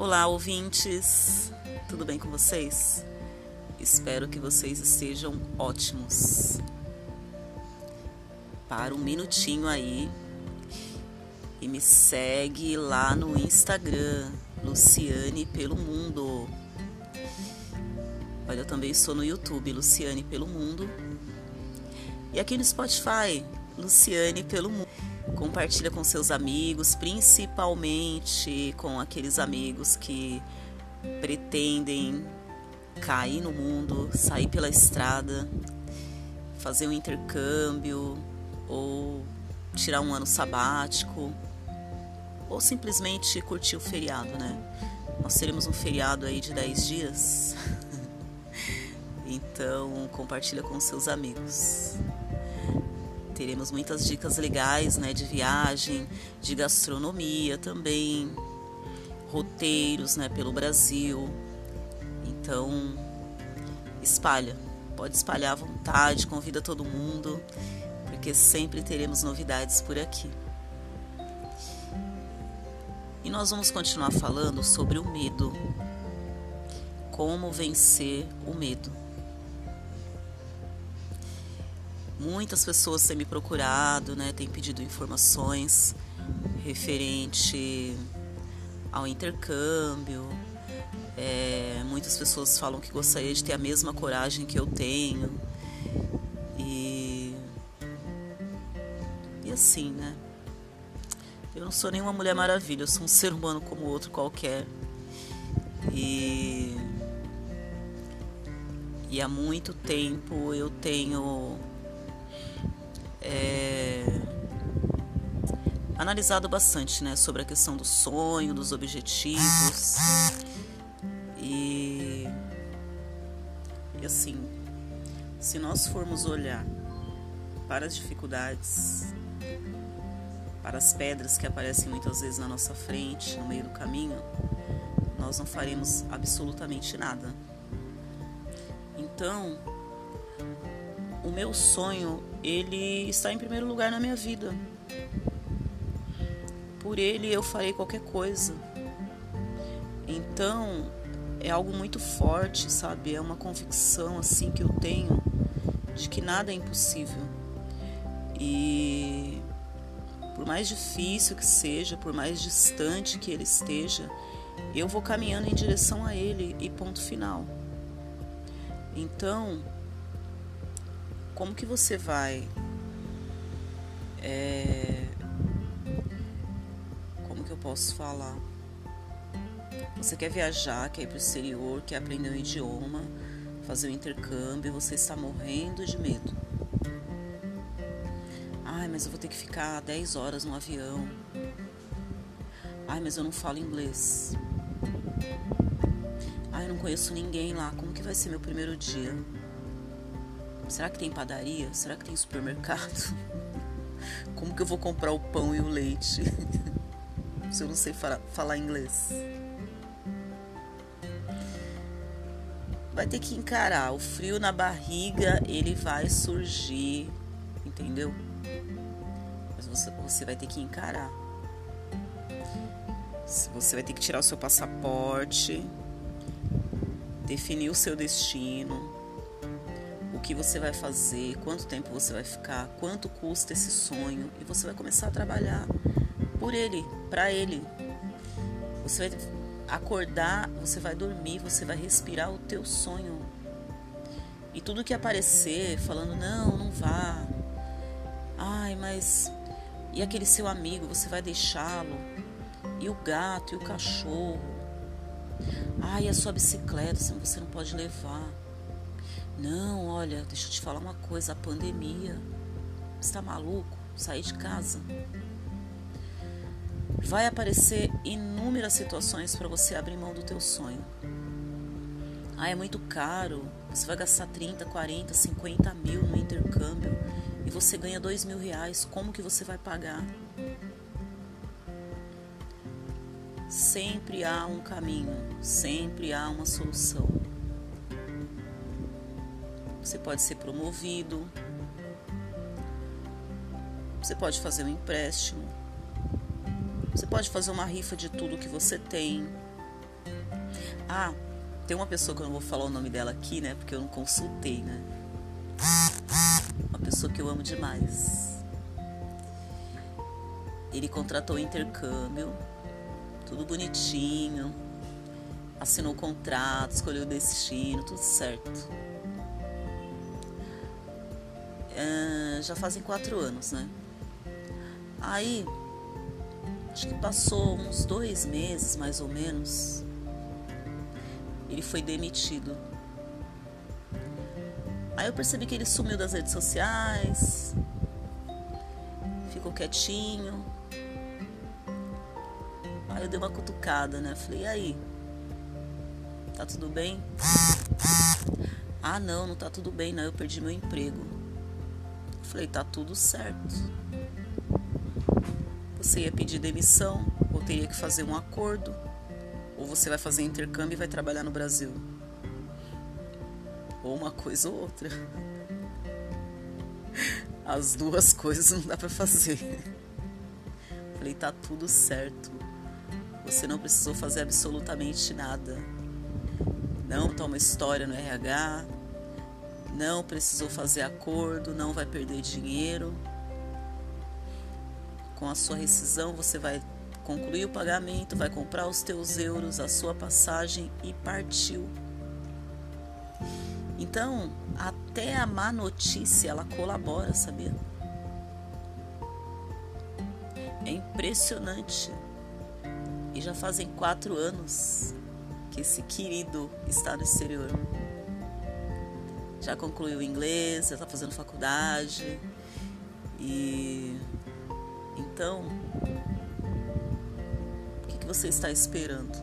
Olá, ouvintes! Tudo bem com vocês? Espero que vocês estejam ótimos. Para um minutinho aí e me segue lá no Instagram, Luciane pelo Mundo. Olha, eu também estou no YouTube, Luciane pelo Mundo. E aqui no Spotify, Luciane pelo Mundo. Compartilha com seus amigos, principalmente com aqueles amigos que pretendem cair no mundo, sair pela estrada, fazer um intercâmbio ou tirar um ano sabático ou simplesmente curtir o feriado, né? Nós teremos um feriado aí de 10 dias. então, compartilha com seus amigos. Teremos muitas dicas legais, né, de viagem, de gastronomia também, roteiros, né, pelo Brasil. Então, espalha. Pode espalhar à vontade, convida todo mundo, porque sempre teremos novidades por aqui. E nós vamos continuar falando sobre o medo. Como vencer o medo. Muitas pessoas têm me procurado, né, têm pedido informações referente ao intercâmbio. É, muitas pessoas falam que gostaria de ter a mesma coragem que eu tenho. E, e assim, né? Eu não sou nenhuma mulher maravilha, eu sou um ser humano como outro qualquer. E, e há muito tempo eu tenho é, analisado bastante né, sobre a questão do sonho, dos objetivos. E, e assim, se nós formos olhar para as dificuldades, para as pedras que aparecem muitas vezes na nossa frente, no meio do caminho, nós não faremos absolutamente nada. Então, o meu sonho, ele está em primeiro lugar na minha vida. Por ele eu farei qualquer coisa. Então, é algo muito forte, sabe? É uma convicção assim que eu tenho de que nada é impossível. E por mais difícil que seja, por mais distante que ele esteja, eu vou caminhando em direção a ele e ponto final. Então, como que você vai é, como que eu posso falar? Você quer viajar, quer ir para o exterior, quer aprender um idioma, fazer um intercâmbio, você está morrendo de medo. Ai, mas eu vou ter que ficar 10 horas no avião. Ai, mas eu não falo inglês. Ai, eu não conheço ninguém lá. Como que vai ser meu primeiro dia? Será que tem padaria? Será que tem supermercado? Como que eu vou comprar o pão e o leite? Se eu não sei falar inglês. Vai ter que encarar. O frio na barriga, ele vai surgir. Entendeu? Mas você, você vai ter que encarar. Você vai ter que tirar o seu passaporte, definir o seu destino o que você vai fazer, quanto tempo você vai ficar, quanto custa esse sonho e você vai começar a trabalhar por ele, para ele. Você vai acordar, você vai dormir, você vai respirar o teu sonho. E tudo que aparecer falando não, não vá. Ai, mas e aquele seu amigo, você vai deixá-lo? E o gato e o cachorro? Ai, a sua bicicleta, você não pode levar. Não, olha, deixa eu te falar uma coisa, a pandemia. Você tá maluco? Sair de casa. Vai aparecer inúmeras situações para você abrir mão do teu sonho. Ah, é muito caro. Você vai gastar 30, 40, 50 mil no intercâmbio e você ganha 2 mil reais. Como que você vai pagar? Sempre há um caminho, sempre há uma solução. Você pode ser promovido. Você pode fazer um empréstimo. Você pode fazer uma rifa de tudo que você tem. Ah, tem uma pessoa que eu não vou falar o nome dela aqui, né? Porque eu não consultei, né? Uma pessoa que eu amo demais. Ele contratou o intercâmbio, tudo bonitinho, assinou o contrato, escolheu o destino, tudo certo. É, já fazem quatro anos, né? Aí, acho que passou uns dois meses mais ou menos, ele foi demitido. Aí eu percebi que ele sumiu das redes sociais, ficou quietinho. Aí eu dei uma cutucada, né? Falei, e aí? Tá tudo bem? Ah, não, não tá tudo bem, não. Eu perdi meu emprego. Falei, tá tudo certo. Você ia pedir demissão ou teria que fazer um acordo, ou você vai fazer intercâmbio e vai trabalhar no Brasil. Ou uma coisa ou outra. As duas coisas não dá para fazer. Falei, tá tudo certo. Você não precisou fazer absolutamente nada. Não toma história no RH, não precisou fazer acordo, não vai perder dinheiro. Com a sua rescisão, você vai concluir o pagamento, vai comprar os teus euros, a sua passagem e partiu. Então, até a má notícia ela colabora, sabia? É impressionante. E já fazem quatro anos que esse querido está no exterior já concluiu inglês, já está fazendo faculdade. E então, o que, que você está esperando?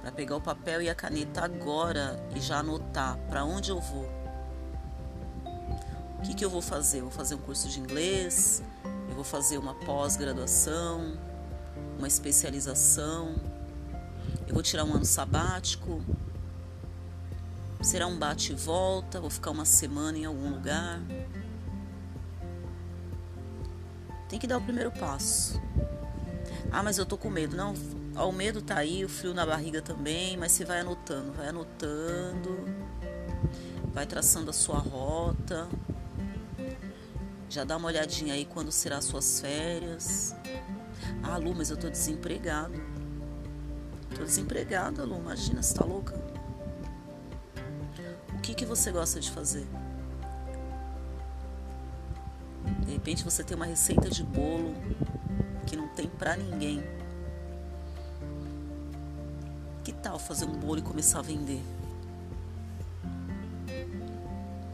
Para pegar o papel e a caneta agora e já anotar para onde eu vou. O que, que eu vou fazer? Eu vou fazer um curso de inglês, eu vou fazer uma pós-graduação, uma especialização, eu vou tirar um ano sabático, Será um bate e volta? Vou ficar uma semana em algum lugar? Tem que dar o primeiro passo. Ah, mas eu tô com medo. Não, o medo tá aí, o frio na barriga também, mas você vai anotando, vai anotando, vai traçando a sua rota. Já dá uma olhadinha aí quando será as suas férias. Ah, Lu, mas eu tô desempregado. Tô desempregada, Lu, imagina, você tá louca? Que, que você gosta de fazer? De repente você tem uma receita de bolo que não tem para ninguém. Que tal fazer um bolo e começar a vender?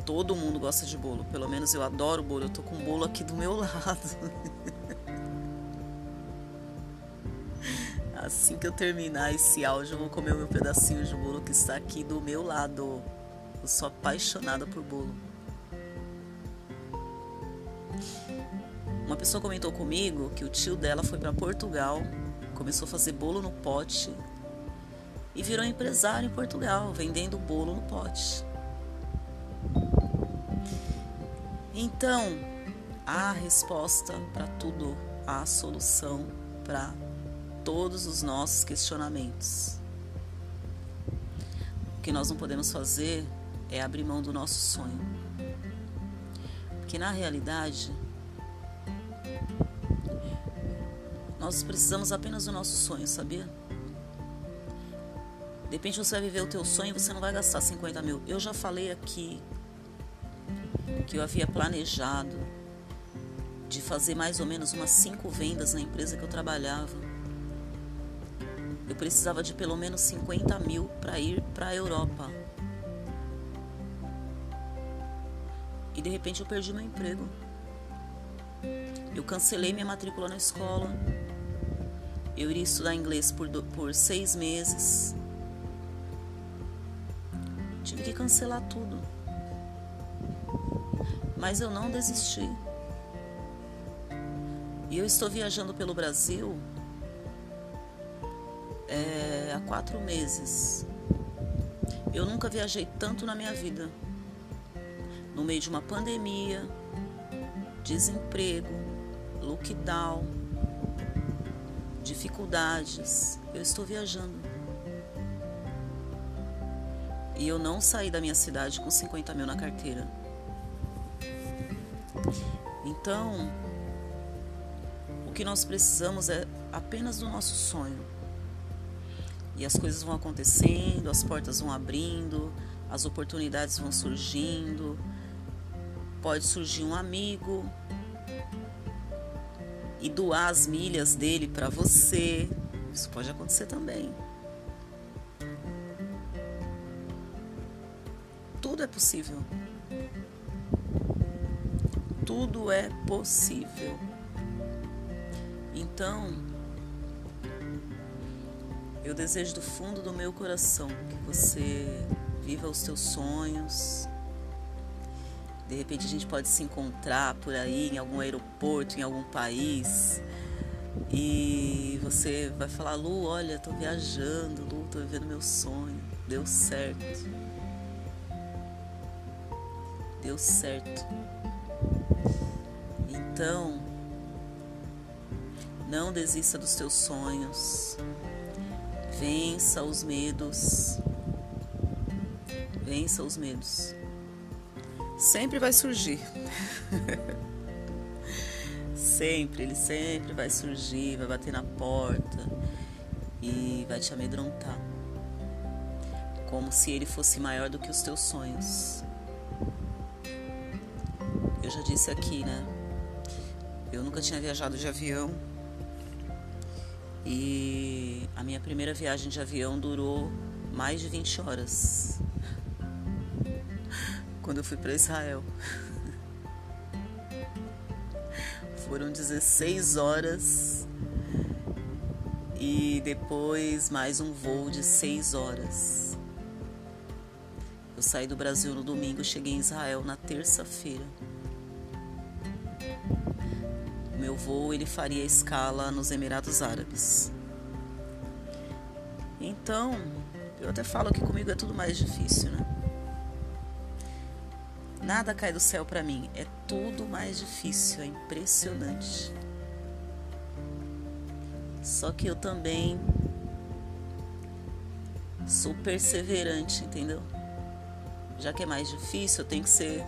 Todo mundo gosta de bolo, pelo menos eu adoro bolo. Eu tô com bolo aqui do meu lado. Assim que eu terminar esse áudio, eu vou comer o meu pedacinho de bolo que está aqui do meu lado. Eu sou apaixonada por bolo. Uma pessoa comentou comigo que o tio dela foi para Portugal, começou a fazer bolo no pote e virou empresário em Portugal, vendendo bolo no pote. Então, há resposta para tudo, há solução para todos os nossos questionamentos. O que nós não podemos fazer é abrir mão do nosso sonho. Porque na realidade, nós precisamos apenas do nosso sonho, sabia? De repente você vai viver o teu sonho e você não vai gastar 50 mil. Eu já falei aqui que eu havia planejado de fazer mais ou menos umas cinco vendas na empresa que eu trabalhava. Eu precisava de pelo menos 50 mil para ir para a Europa. E de repente eu perdi meu emprego. Eu cancelei minha matrícula na escola. Eu iria estudar inglês por, do, por seis meses. Tive que cancelar tudo. Mas eu não desisti. E eu estou viajando pelo Brasil é, há quatro meses. Eu nunca viajei tanto na minha vida no meio de uma pandemia, desemprego, lockdown. dificuldades, eu estou viajando. E eu não saí da minha cidade com 50 mil na carteira. Então, o que nós precisamos é apenas do nosso sonho. E as coisas vão acontecendo, as portas vão abrindo, as oportunidades vão surgindo. Pode surgir um amigo e doar as milhas dele para você. Isso pode acontecer também. Tudo é possível. Tudo é possível. Então, eu desejo do fundo do meu coração que você viva os seus sonhos. De repente a gente pode se encontrar por aí em algum aeroporto, em algum país. E você vai falar, Lu, olha, tô viajando, Lu, tô vivendo meu sonho. Deu certo. Deu certo. Então, não desista dos teus sonhos. Vença os medos. Vença os medos. Sempre vai surgir. sempre, ele sempre vai surgir, vai bater na porta e vai te amedrontar. Como se ele fosse maior do que os teus sonhos. Eu já disse aqui, né? Eu nunca tinha viajado de avião e a minha primeira viagem de avião durou mais de 20 horas. Quando eu fui para Israel. Foram 16 horas e depois mais um voo de 6 horas. Eu saí do Brasil no domingo, cheguei em Israel na terça-feira meu voo ele faria escala nos Emirados Árabes. Então, eu até falo que comigo é tudo mais difícil, né? Nada cai do céu para mim, é tudo mais difícil, é impressionante. Só que eu também sou perseverante, entendeu? Já que é mais difícil, eu tenho que ser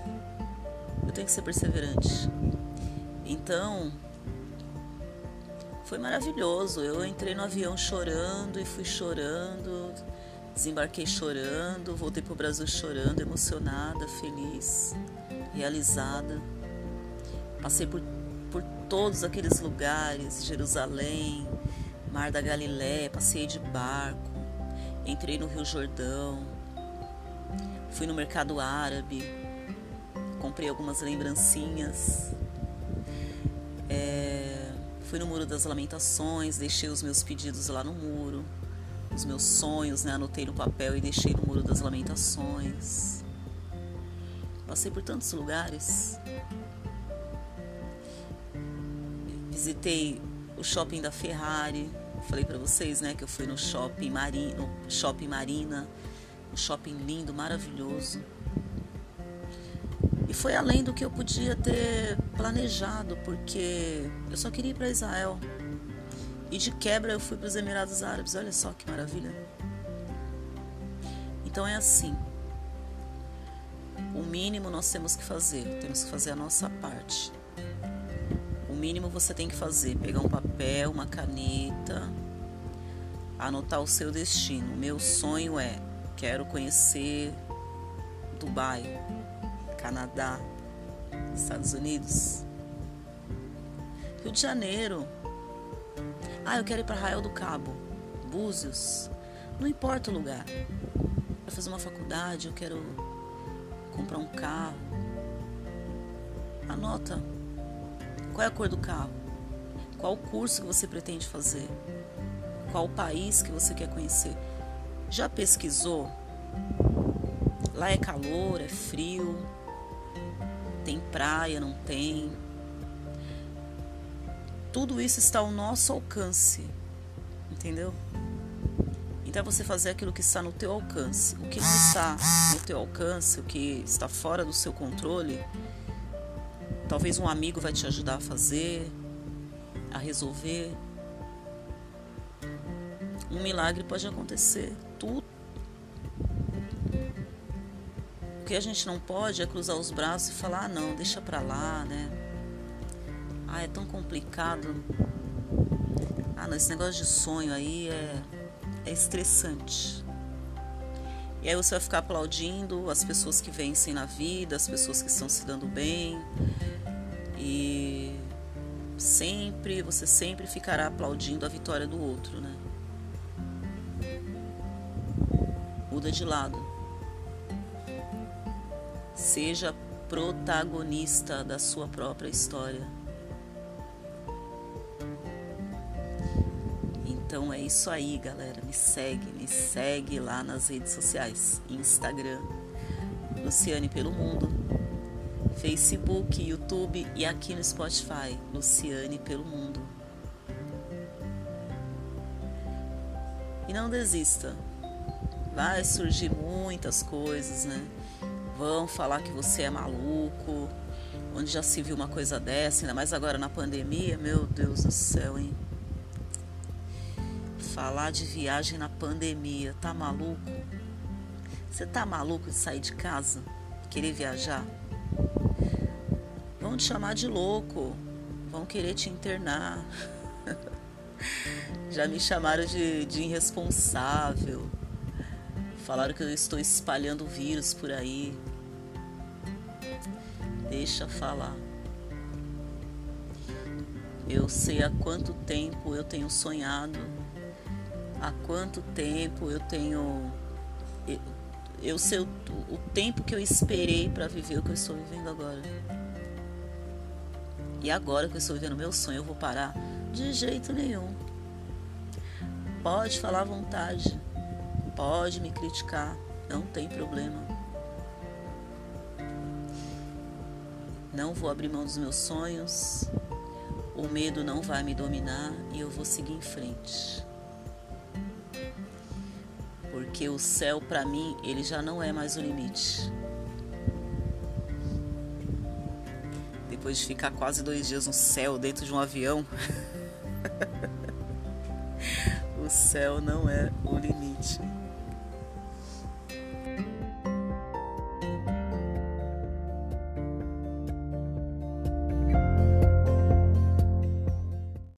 eu tenho que ser perseverante. Então, foi maravilhoso. Eu entrei no avião chorando e fui chorando, desembarquei chorando, voltei para o Brasil chorando, emocionada, feliz, realizada. Passei por, por todos aqueles lugares, Jerusalém, Mar da Galiléia, passei de barco, entrei no Rio Jordão, fui no mercado árabe, comprei algumas lembrancinhas é, fui no Muro das Lamentações, deixei os meus pedidos lá no muro, os meus sonhos, né? Anotei no papel e deixei no Muro das Lamentações. Passei por tantos lugares. Visitei o shopping da Ferrari. Falei para vocês, né, que eu fui no shopping Marina, shopping Marina, um shopping lindo, maravilhoso. E foi além do que eu podia ter planejado, porque eu só queria ir para Israel. E de quebra eu fui para os Emirados Árabes. Olha só que maravilha. Então é assim. O mínimo nós temos que fazer, temos que fazer a nossa parte. O mínimo você tem que fazer, pegar um papel, uma caneta, anotar o seu destino. Meu sonho é quero conhecer Dubai, Canadá, Estados Unidos, Rio de Janeiro. Ah, eu quero ir para Arraial do Cabo, Búzios. Não importa o lugar. Para fazer uma faculdade, eu quero comprar um carro. Anota. Qual é a cor do carro? Qual o curso que você pretende fazer? Qual o país que você quer conhecer? Já pesquisou? Lá é calor, é frio, tem praia, não tem. Tudo isso está ao nosso alcance, entendeu? Então é você fazer aquilo que está no teu alcance. O que não está no teu alcance, o que está fora do seu controle, talvez um amigo vai te ajudar a fazer, a resolver. um milagre pode acontecer. Tudo. O que a gente não pode é cruzar os braços e falar: ah, não, deixa pra lá, né? Ah, é tão complicado. Ah, não, esse negócio de sonho aí é, é estressante. E aí você vai ficar aplaudindo as pessoas que vencem na vida, as pessoas que estão se dando bem. E sempre, você sempre ficará aplaudindo a vitória do outro, né? Muda de lado. Seja protagonista da sua própria história. Então é isso aí, galera. Me segue, me segue lá nas redes sociais: Instagram, Luciane pelo Mundo, Facebook, YouTube e aqui no Spotify, Luciane pelo Mundo. E não desista. Vai surgir muitas coisas, né? Vão falar que você é maluco. Onde já se viu uma coisa dessa, ainda mais agora na pandemia, meu Deus do céu, hein? Falar de viagem na pandemia. Tá maluco? Você tá maluco de sair de casa? Querer viajar? Vão te chamar de louco. Vão querer te internar. Já me chamaram de, de irresponsável. Falaram que eu estou espalhando vírus por aí. Deixa falar. Eu sei há quanto tempo eu tenho sonhado há quanto tempo eu tenho. Eu, eu sei o, o tempo que eu esperei para viver o que eu estou vivendo agora. E agora que eu estou vivendo meu sonho, eu vou parar? De jeito nenhum. Pode falar à vontade. Pode me criticar. Não tem problema. Não vou abrir mão dos meus sonhos. O medo não vai me dominar e eu vou seguir em frente porque o céu para mim ele já não é mais o limite. Depois de ficar quase dois dias no céu dentro de um avião, o céu não é o limite.